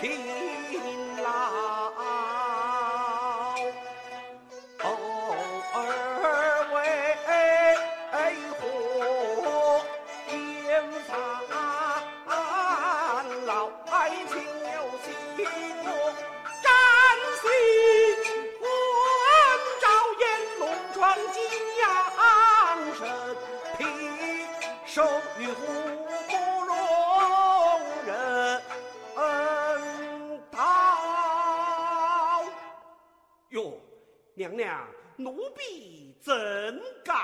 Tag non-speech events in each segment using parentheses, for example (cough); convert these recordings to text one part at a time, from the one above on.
勤劳，偶尔为火烟残老，爱情有心多？占星观照，烟笼妆，金阳身披兽女胡。哟娘娘奴婢怎敢？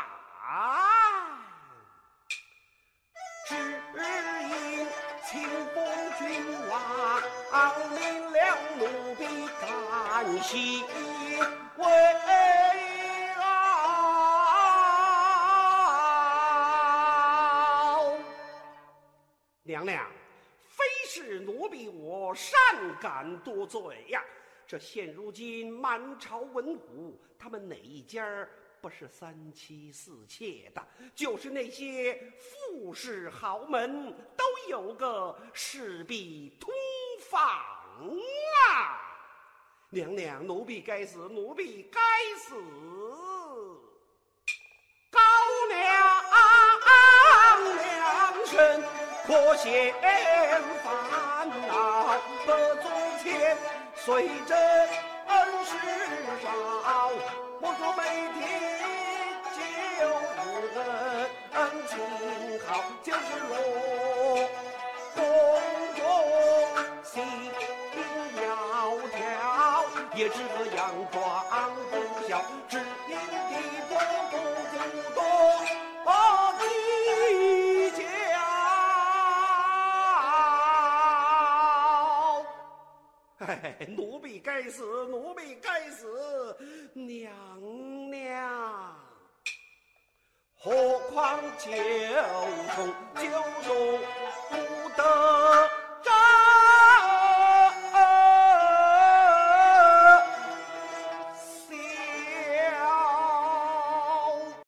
只因清公君王令了奴婢甘心为劳娘娘非是奴婢我善感多嘴呀这现如今满朝文武，他们哪一家不是三妻四妾的？就是那些富士豪门，都有个侍婢通房啊！娘娘，奴婢该死，奴婢该死！高娘娘身可嫌烦。虽真恩事少，莫说每天就恩恩情好，就是若宫中心窈窕，也只个佯装不孝，只因 (laughs) 奴婢该死，奴婢该死，娘娘。何况九重九重。